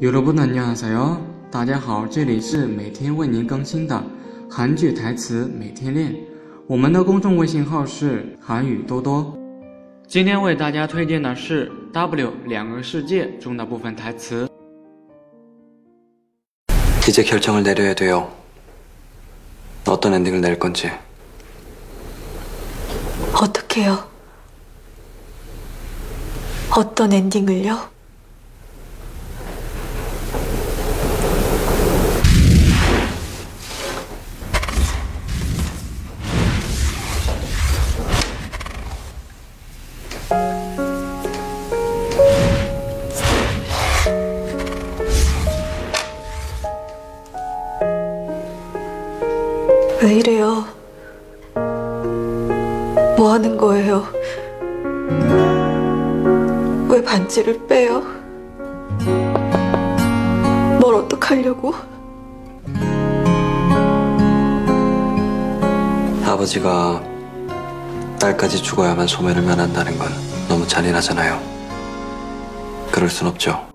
여러분 안녕하세요. 大家好，这里是每天为您更新的韩剧台词每天练。我们的公众微信号是韩语多多。今天为大家推荐的是《W 两个世界》中的部分台词。 이제 결정을 내려야 돼요. 어떤 엔딩을 낼 건지. 어떻게요? 어떤 엔딩을요? 왜 이래요? 뭐 하는 거예요? 왜 반지를 빼요? 뭘 어떡하려고? 아버지가 딸까지 죽어야만 소멸을 면한다는 건 너무 잔인하잖아요. 그럴 순 없죠.